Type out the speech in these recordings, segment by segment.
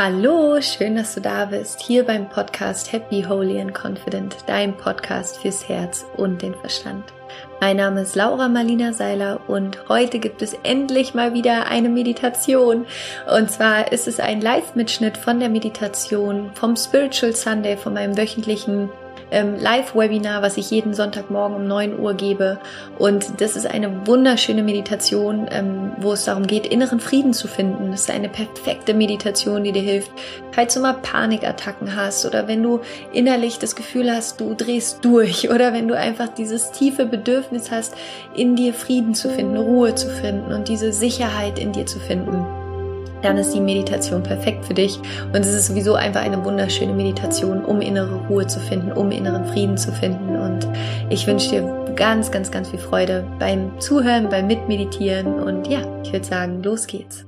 Hallo, schön, dass du da bist, hier beim Podcast Happy, Holy and Confident, dein Podcast fürs Herz und den Verstand. Mein Name ist Laura Marlina Seiler und heute gibt es endlich mal wieder eine Meditation. Und zwar ist es ein Live-Mitschnitt von der Meditation vom Spiritual Sunday, von meinem wöchentlichen ähm, Live-Webinar, was ich jeden Sonntagmorgen um 9 Uhr gebe. Und das ist eine wunderschöne Meditation, ähm, wo es darum geht, inneren Frieden zu finden. Das ist eine perfekte Meditation, die dir hilft, falls du mal Panikattacken hast oder wenn du innerlich das Gefühl hast, du drehst durch oder wenn du einfach dieses tiefe Bedürfnis hast, in dir Frieden zu finden, Ruhe zu finden und diese Sicherheit in dir zu finden dann ist die Meditation perfekt für dich. Und es ist sowieso einfach eine wunderschöne Meditation, um innere Ruhe zu finden, um inneren Frieden zu finden. Und ich wünsche dir ganz, ganz, ganz viel Freude beim Zuhören, beim Mitmeditieren. Und ja, ich würde sagen, los geht's.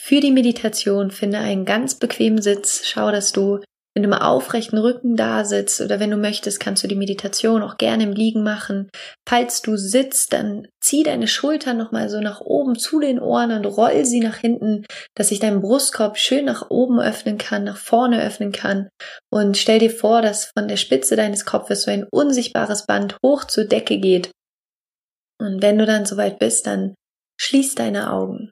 Für die Meditation finde einen ganz bequemen Sitz. Schau, dass du wenn du mal aufrechten Rücken da sitzt oder wenn du möchtest, kannst du die Meditation auch gerne im Liegen machen. Falls du sitzt, dann zieh deine Schultern nochmal so nach oben zu den Ohren und roll sie nach hinten, dass sich dein Brustkorb schön nach oben öffnen kann, nach vorne öffnen kann. Und stell dir vor, dass von der Spitze deines Kopfes so ein unsichtbares Band hoch zur Decke geht. Und wenn du dann soweit bist, dann schließ deine Augen.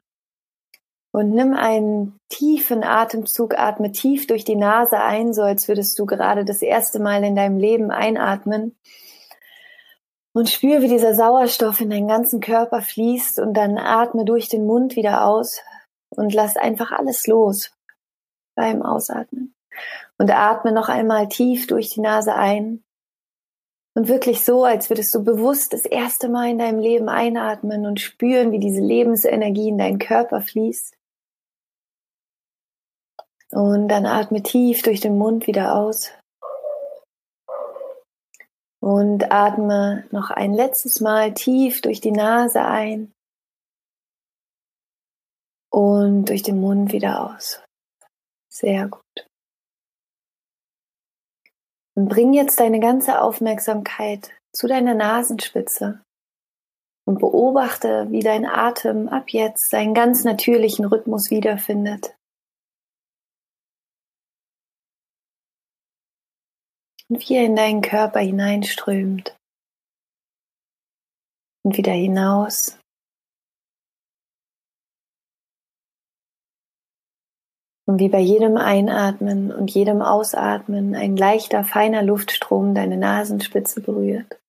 Und nimm einen tiefen Atemzug, atme tief durch die Nase ein, so als würdest du gerade das erste Mal in deinem Leben einatmen. Und spür, wie dieser Sauerstoff in deinen ganzen Körper fließt und dann atme durch den Mund wieder aus und lass einfach alles los beim Ausatmen. Und atme noch einmal tief durch die Nase ein. Und wirklich so, als würdest du bewusst das erste Mal in deinem Leben einatmen und spüren, wie diese Lebensenergie in deinen Körper fließt. Und dann atme tief durch den Mund wieder aus. Und atme noch ein letztes Mal tief durch die Nase ein und durch den Mund wieder aus. Sehr gut. Und bring jetzt deine ganze Aufmerksamkeit zu deiner Nasenspitze und beobachte, wie dein Atem ab jetzt seinen ganz natürlichen Rhythmus wiederfindet. Und wie er in deinen Körper hineinströmt und wieder hinaus. Und wie bei jedem Einatmen und jedem Ausatmen ein leichter, feiner Luftstrom deine Nasenspitze berührt.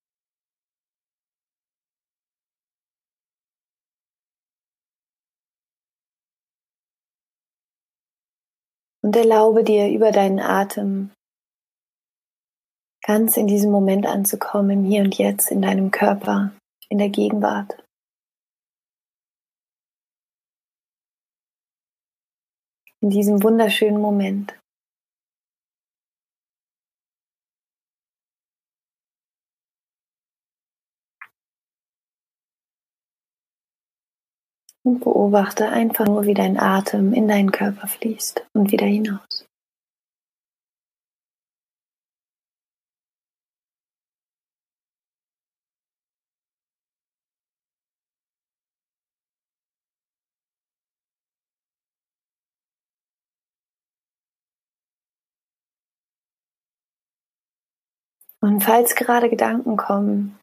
Und erlaube dir über deinen Atem ganz in diesem Moment anzukommen, Hier und Jetzt, in deinem Körper, in der Gegenwart. In diesem wunderschönen Moment. Und beobachte einfach nur, wie dein Atem in deinen Körper fließt und wieder hinaus. Und falls gerade Gedanken kommen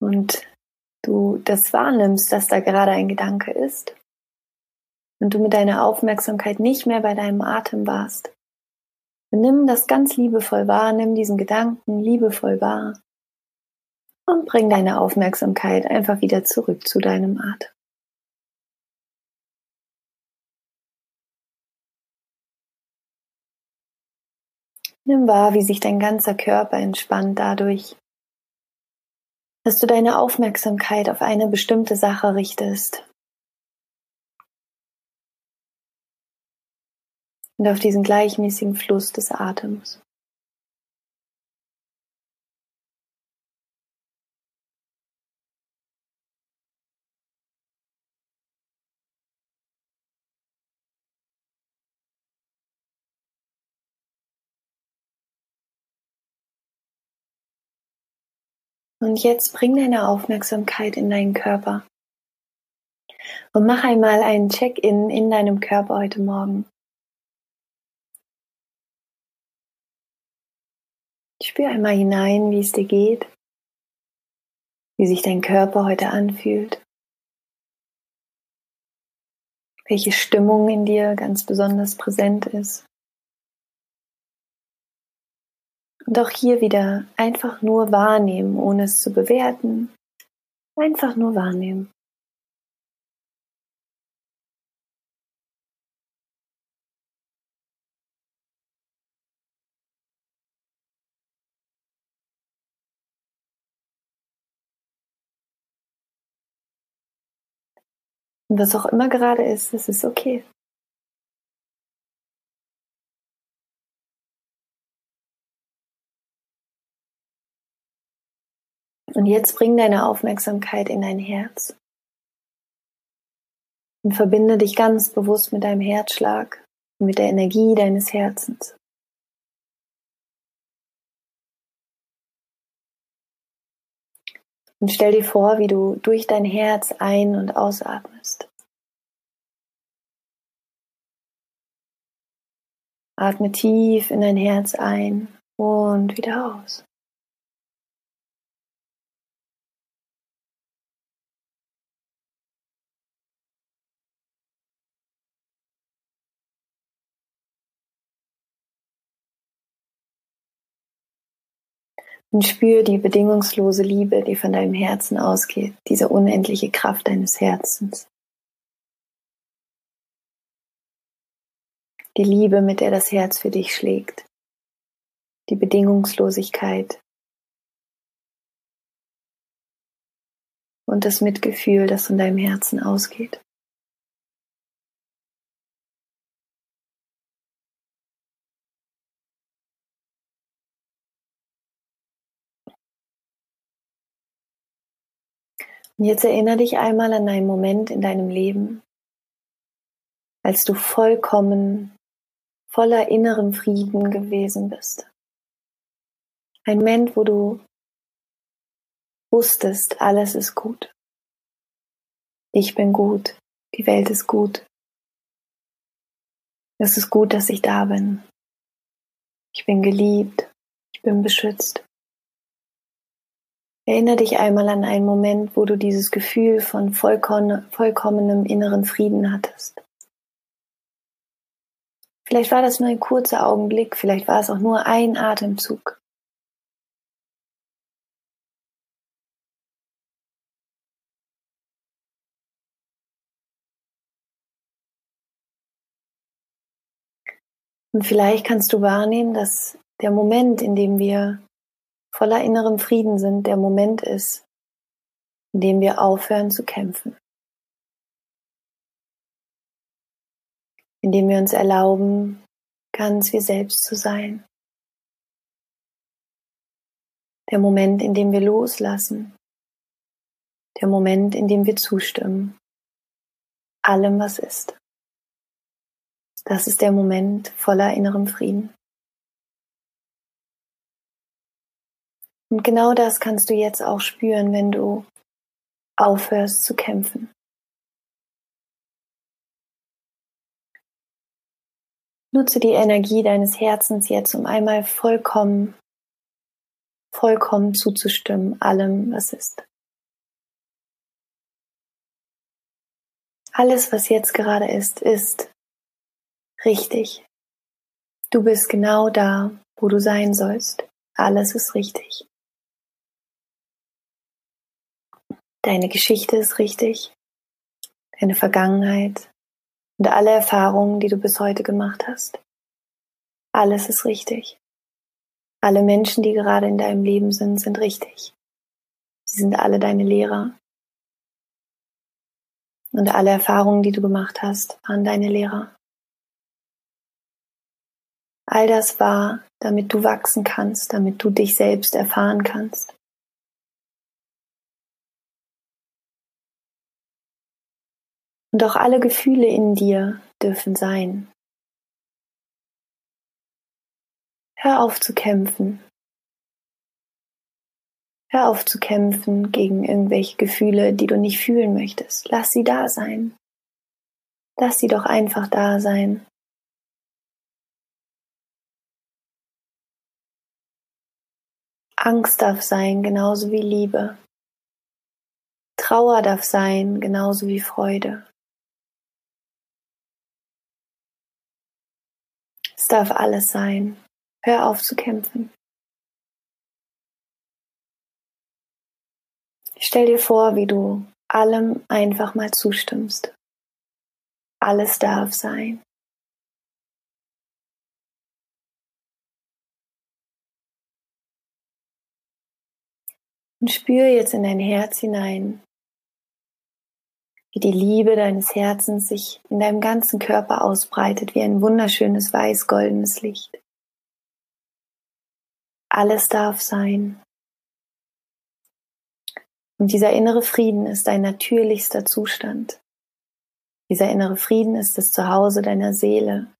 und du das wahrnimmst, dass da gerade ein Gedanke ist und du mit deiner Aufmerksamkeit nicht mehr bei deinem Atem warst, dann nimm das ganz liebevoll wahr, nimm diesen Gedanken liebevoll wahr und bring deine Aufmerksamkeit einfach wieder zurück zu deinem Atem. Nimm wahr, wie sich dein ganzer Körper entspannt dadurch, dass du deine Aufmerksamkeit auf eine bestimmte Sache richtest. Und auf diesen gleichmäßigen Fluss des Atems. Und jetzt bring deine Aufmerksamkeit in deinen Körper. Und mach einmal einen Check-in in deinem Körper heute Morgen. Spür einmal hinein, wie es dir geht, wie sich dein Körper heute anfühlt, welche Stimmung in dir ganz besonders präsent ist. Und auch hier wieder einfach nur wahrnehmen, ohne es zu bewerten. Einfach nur wahrnehmen. Und was auch immer gerade ist, es ist okay. Und jetzt bring deine Aufmerksamkeit in dein Herz und verbinde dich ganz bewusst mit deinem Herzschlag und mit der Energie deines Herzens. Und stell dir vor, wie du durch dein Herz ein- und ausatmest. Atme tief in dein Herz ein und wieder aus. Und spür die bedingungslose Liebe, die von deinem Herzen ausgeht, diese unendliche Kraft deines Herzens. Die Liebe, mit der das Herz für dich schlägt. Die Bedingungslosigkeit. Und das Mitgefühl, das von deinem Herzen ausgeht. Jetzt erinnere dich einmal an einen Moment in deinem Leben, als du vollkommen voller innerem Frieden gewesen bist. Ein Moment, wo du wusstest, alles ist gut. Ich bin gut, die Welt ist gut. Es ist gut, dass ich da bin. Ich bin geliebt, ich bin beschützt. Erinnere dich einmal an einen Moment, wo du dieses Gefühl von vollkommenem inneren Frieden hattest. Vielleicht war das nur ein kurzer Augenblick, vielleicht war es auch nur ein Atemzug. Und vielleicht kannst du wahrnehmen, dass der Moment, in dem wir voller innerem Frieden sind, der Moment ist, in dem wir aufhören zu kämpfen. In dem wir uns erlauben, ganz wir selbst zu sein. Der Moment, in dem wir loslassen. Der Moment, in dem wir zustimmen. Allem, was ist. Das ist der Moment voller innerem Frieden. Und genau das kannst du jetzt auch spüren, wenn du aufhörst zu kämpfen. Nutze die Energie deines Herzens jetzt, um einmal vollkommen, vollkommen zuzustimmen, allem, was ist. Alles, was jetzt gerade ist, ist richtig. Du bist genau da, wo du sein sollst. Alles ist richtig. Deine Geschichte ist richtig, deine Vergangenheit und alle Erfahrungen, die du bis heute gemacht hast. Alles ist richtig. Alle Menschen, die gerade in deinem Leben sind, sind richtig. Sie sind alle deine Lehrer. Und alle Erfahrungen, die du gemacht hast, waren deine Lehrer. All das war, damit du wachsen kannst, damit du dich selbst erfahren kannst. Und auch alle Gefühle in dir dürfen sein. Hör auf zu kämpfen. Hör auf zu kämpfen gegen irgendwelche Gefühle, die du nicht fühlen möchtest. Lass sie da sein. Lass sie doch einfach da sein. Angst darf sein, genauso wie Liebe. Trauer darf sein, genauso wie Freude. Es darf alles sein. Hör auf zu kämpfen. Stell dir vor, wie du allem einfach mal zustimmst. Alles darf sein. Und spüre jetzt in dein Herz hinein, wie die Liebe deines Herzens sich in deinem ganzen Körper ausbreitet wie ein wunderschönes weiß-goldenes Licht. Alles darf sein. Und dieser innere Frieden ist dein natürlichster Zustand. Dieser innere Frieden ist das Zuhause deiner Seele.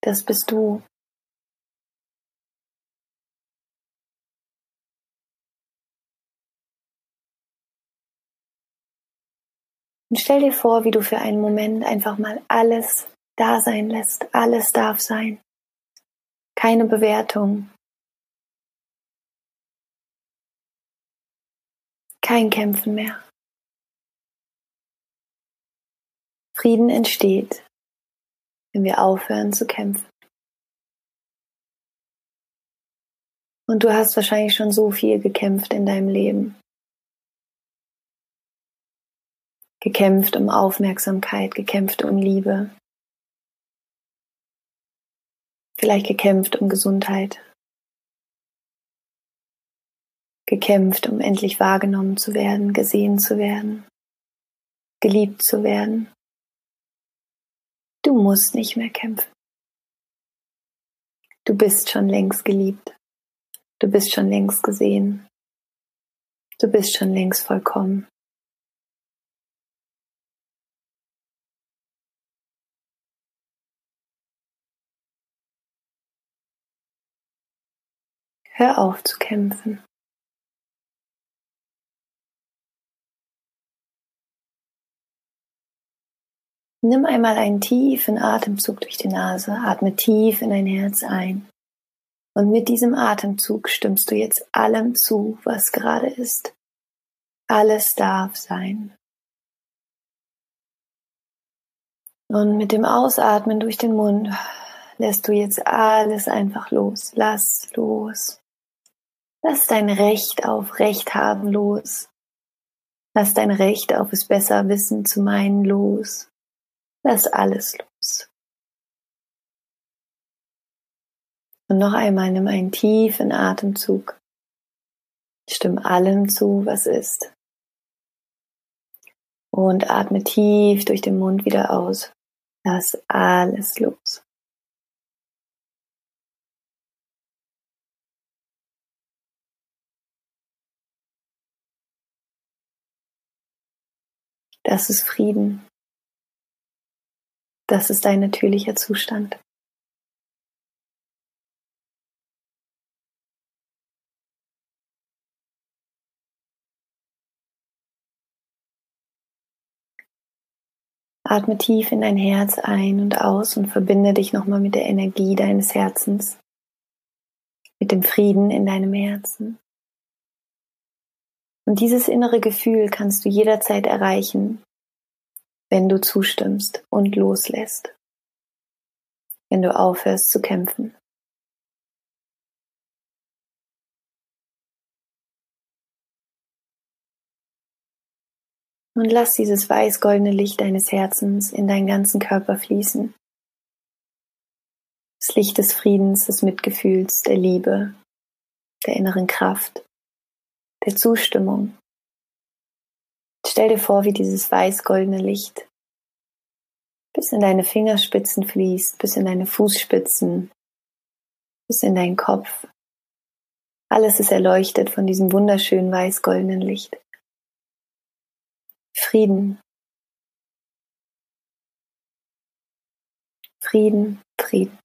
Das bist du. Und stell dir vor, wie du für einen Moment einfach mal alles da sein lässt. Alles darf sein. Keine Bewertung. Kein Kämpfen mehr. Frieden entsteht, wenn wir aufhören zu kämpfen. Und du hast wahrscheinlich schon so viel gekämpft in deinem Leben. Gekämpft um Aufmerksamkeit, gekämpft um Liebe, vielleicht gekämpft um Gesundheit, gekämpft, um endlich wahrgenommen zu werden, gesehen zu werden, geliebt zu werden. Du musst nicht mehr kämpfen. Du bist schon längst geliebt. Du bist schon längst gesehen. Du bist schon längst vollkommen. Hör auf zu kämpfen. Nimm einmal einen tiefen Atemzug durch die Nase, atme tief in dein Herz ein. Und mit diesem Atemzug stimmst du jetzt allem zu, was gerade ist. Alles darf sein. Und mit dem Ausatmen durch den Mund lässt du jetzt alles einfach los. Lass los. Lass dein Recht auf Recht haben los. Lass dein Recht auf es besser wissen zu meinen los. Lass alles los. Und noch einmal nimm einen tiefen Atemzug. Stimm allem zu, was ist. Und atme tief durch den Mund wieder aus. Lass alles los. Das ist Frieden. Das ist dein natürlicher Zustand. Atme tief in dein Herz ein und aus und verbinde dich nochmal mit der Energie deines Herzens, mit dem Frieden in deinem Herzen. Und dieses innere Gefühl kannst du jederzeit erreichen, wenn du zustimmst und loslässt, wenn du aufhörst zu kämpfen. Und lass dieses weiß-goldene Licht deines Herzens in deinen ganzen Körper fließen. Das Licht des Friedens, des Mitgefühls, der Liebe, der inneren Kraft der Zustimmung. Stell dir vor, wie dieses weiß-goldene Licht bis in deine Fingerspitzen fließt, bis in deine Fußspitzen, bis in deinen Kopf. Alles ist erleuchtet von diesem wunderschönen weiß-goldenen Licht. Frieden. Frieden, Frieden.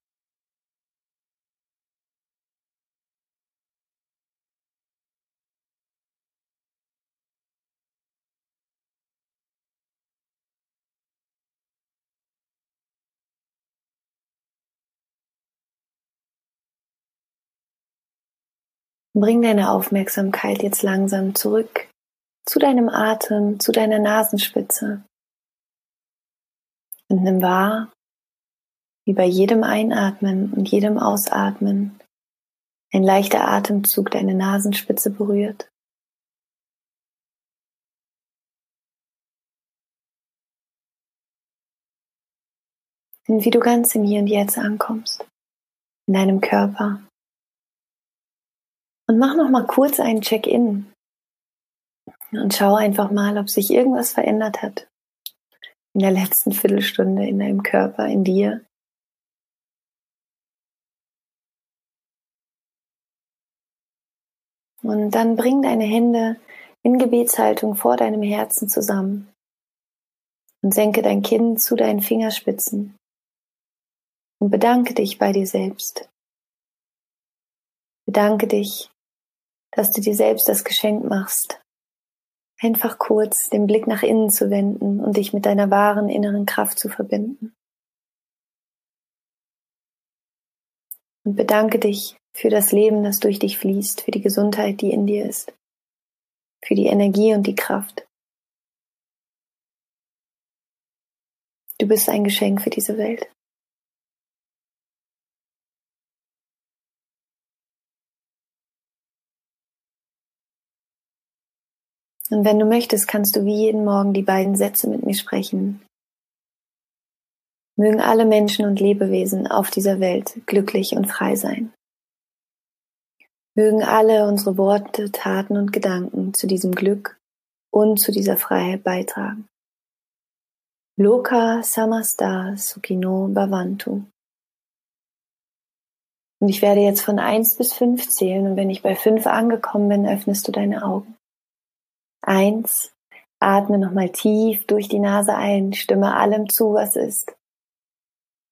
Bring deine Aufmerksamkeit jetzt langsam zurück zu deinem Atem, zu deiner Nasenspitze. Und nimm wahr, wie bei jedem Einatmen und jedem Ausatmen ein leichter Atemzug deine Nasenspitze berührt. Und wie du ganz im Hier und Jetzt ankommst, in deinem Körper. Und mach noch mal kurz einen Check-in und schau einfach mal, ob sich irgendwas verändert hat in der letzten Viertelstunde in deinem Körper, in dir. Und dann bring deine Hände in Gebetshaltung vor deinem Herzen zusammen und senke dein Kinn zu deinen Fingerspitzen und bedanke dich bei dir selbst. Bedanke dich, dass du dir selbst das Geschenk machst, einfach kurz den Blick nach innen zu wenden und dich mit deiner wahren inneren Kraft zu verbinden. Und bedanke dich für das Leben, das durch dich fließt, für die Gesundheit, die in dir ist, für die Energie und die Kraft. Du bist ein Geschenk für diese Welt. Und wenn du möchtest, kannst du wie jeden Morgen die beiden Sätze mit mir sprechen. Mögen alle Menschen und Lebewesen auf dieser Welt glücklich und frei sein. Mögen alle unsere Worte, Taten und Gedanken zu diesem Glück und zu dieser Freiheit beitragen. Loka Samasta Sukino Bhavantu. Und ich werde jetzt von eins bis fünf zählen und wenn ich bei fünf angekommen bin, öffnest du deine Augen. Eins, atme nochmal tief durch die Nase ein, stimme allem zu, was ist.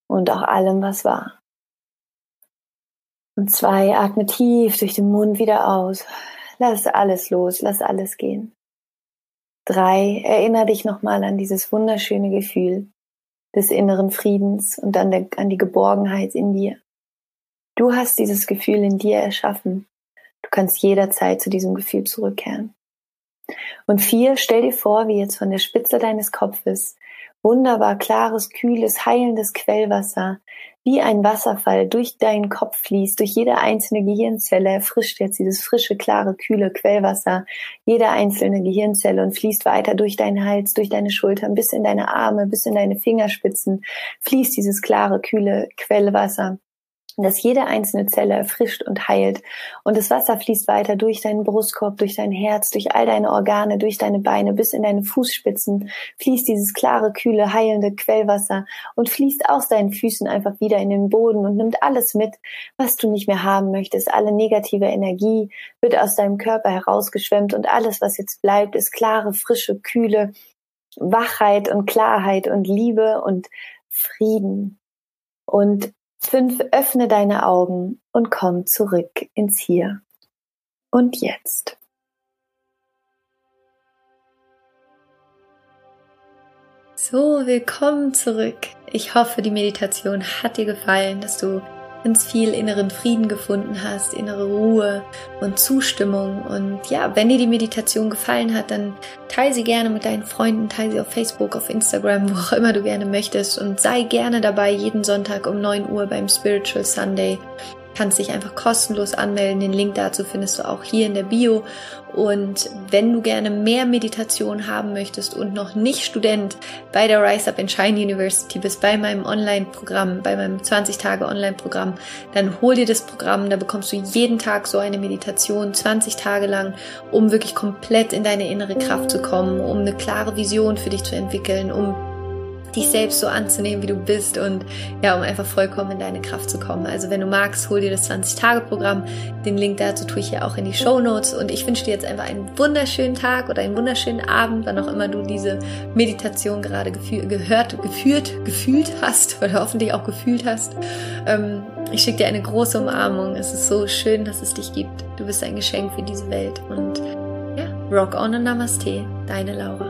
Und auch allem, was war. Und zwei, atme tief durch den Mund wieder aus. Lass alles los, lass alles gehen. Drei, erinnere dich nochmal an dieses wunderschöne Gefühl des inneren Friedens und an, der, an die Geborgenheit in dir. Du hast dieses Gefühl in dir erschaffen. Du kannst jederzeit zu diesem Gefühl zurückkehren. Und vier, stell dir vor, wie jetzt von der Spitze deines Kopfes wunderbar klares, kühles, heilendes Quellwasser wie ein Wasserfall durch deinen Kopf fließt, durch jede einzelne Gehirnzelle erfrischt jetzt dieses frische, klare, kühle Quellwasser jede einzelne Gehirnzelle und fließt weiter durch deinen Hals, durch deine Schultern, bis in deine Arme, bis in deine Fingerspitzen, fließt dieses klare, kühle Quellwasser dass jede einzelne Zelle erfrischt und heilt. Und das Wasser fließt weiter durch deinen Brustkorb, durch dein Herz, durch all deine Organe, durch deine Beine, bis in deine Fußspitzen fließt dieses klare, kühle, heilende Quellwasser und fließt aus deinen Füßen einfach wieder in den Boden und nimmt alles mit, was du nicht mehr haben möchtest. Alle negative Energie wird aus deinem Körper herausgeschwemmt und alles, was jetzt bleibt, ist klare, frische, kühle Wachheit und Klarheit und Liebe und Frieden. Und Fünf, öffne deine Augen und komm zurück ins Hier und Jetzt. So, willkommen zurück. Ich hoffe, die Meditation hat dir gefallen, dass du ganz viel inneren Frieden gefunden hast, innere Ruhe und Zustimmung. Und ja, wenn dir die Meditation gefallen hat, dann teile sie gerne mit deinen Freunden, teile sie auf Facebook, auf Instagram, wo auch immer du gerne möchtest und sei gerne dabei jeden Sonntag um 9 Uhr beim Spiritual Sunday kannst dich einfach kostenlos anmelden. Den Link dazu findest du auch hier in der Bio. Und wenn du gerne mehr Meditation haben möchtest und noch nicht Student bei der Rise Up and Shine University bist, bei meinem Online-Programm, bei meinem 20-Tage-Online-Programm, dann hol dir das Programm. Da bekommst du jeden Tag so eine Meditation, 20 Tage lang, um wirklich komplett in deine innere Kraft zu kommen, um eine klare Vision für dich zu entwickeln, um dich selbst so anzunehmen, wie du bist und ja, um einfach vollkommen in deine Kraft zu kommen. Also wenn du magst, hol dir das 20-Tage-Programm. Den Link dazu tue ich ja auch in die Show Notes und ich wünsche dir jetzt einfach einen wunderschönen Tag oder einen wunderschönen Abend, wann auch immer du diese Meditation gerade gehört, geführt, gefühlt hast oder hoffentlich auch gefühlt hast. Ähm, ich schicke dir eine große Umarmung. Es ist so schön, dass es dich gibt. Du bist ein Geschenk für diese Welt und ja, rock on und Namaste, deine Laura.